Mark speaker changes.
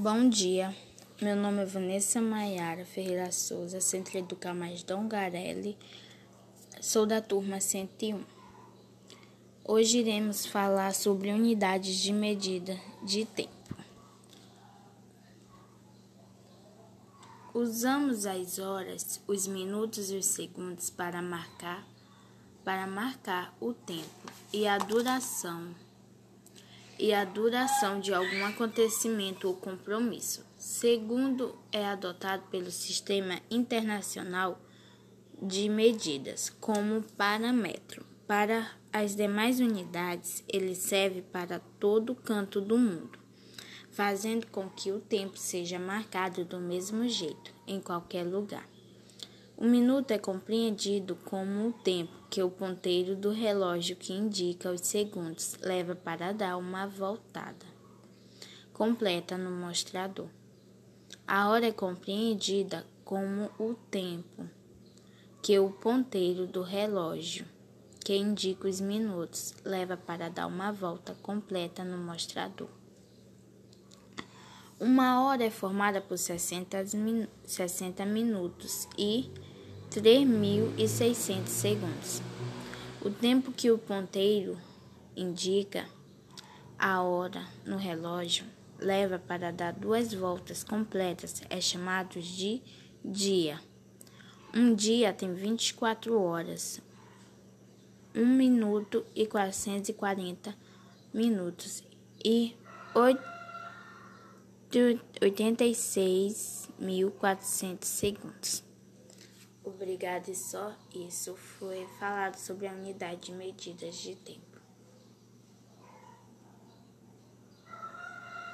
Speaker 1: Bom dia, meu nome é Vanessa Maiara Ferreira Souza, Centro Educar Mais Dom Garelli, sou da turma 101. Hoje iremos falar sobre unidades de medida de tempo. Usamos as horas, os minutos e os segundos para marcar para marcar o tempo e a duração e a duração de algum acontecimento ou compromisso. Segundo é adotado pelo Sistema Internacional de Medidas como parâmetro. Para as demais unidades, ele serve para todo canto do mundo, fazendo com que o tempo seja marcado do mesmo jeito em qualquer lugar. O minuto é compreendido como o tempo que o ponteiro do relógio que indica os segundos leva para dar uma voltada completa no mostrador. A hora é compreendida como o tempo que o ponteiro do relógio que indica os minutos leva para dar uma volta completa no mostrador. Uma hora é formada por 60, min 60 minutos e 3.600 segundos. O tempo que o ponteiro indica a hora no relógio leva para dar duas voltas completas é chamado de dia. Um dia tem 24 horas, 1 minuto e 440 minutos e 86.400 segundos. Obrigada e só isso foi falado sobre a unidade de medidas de tempo.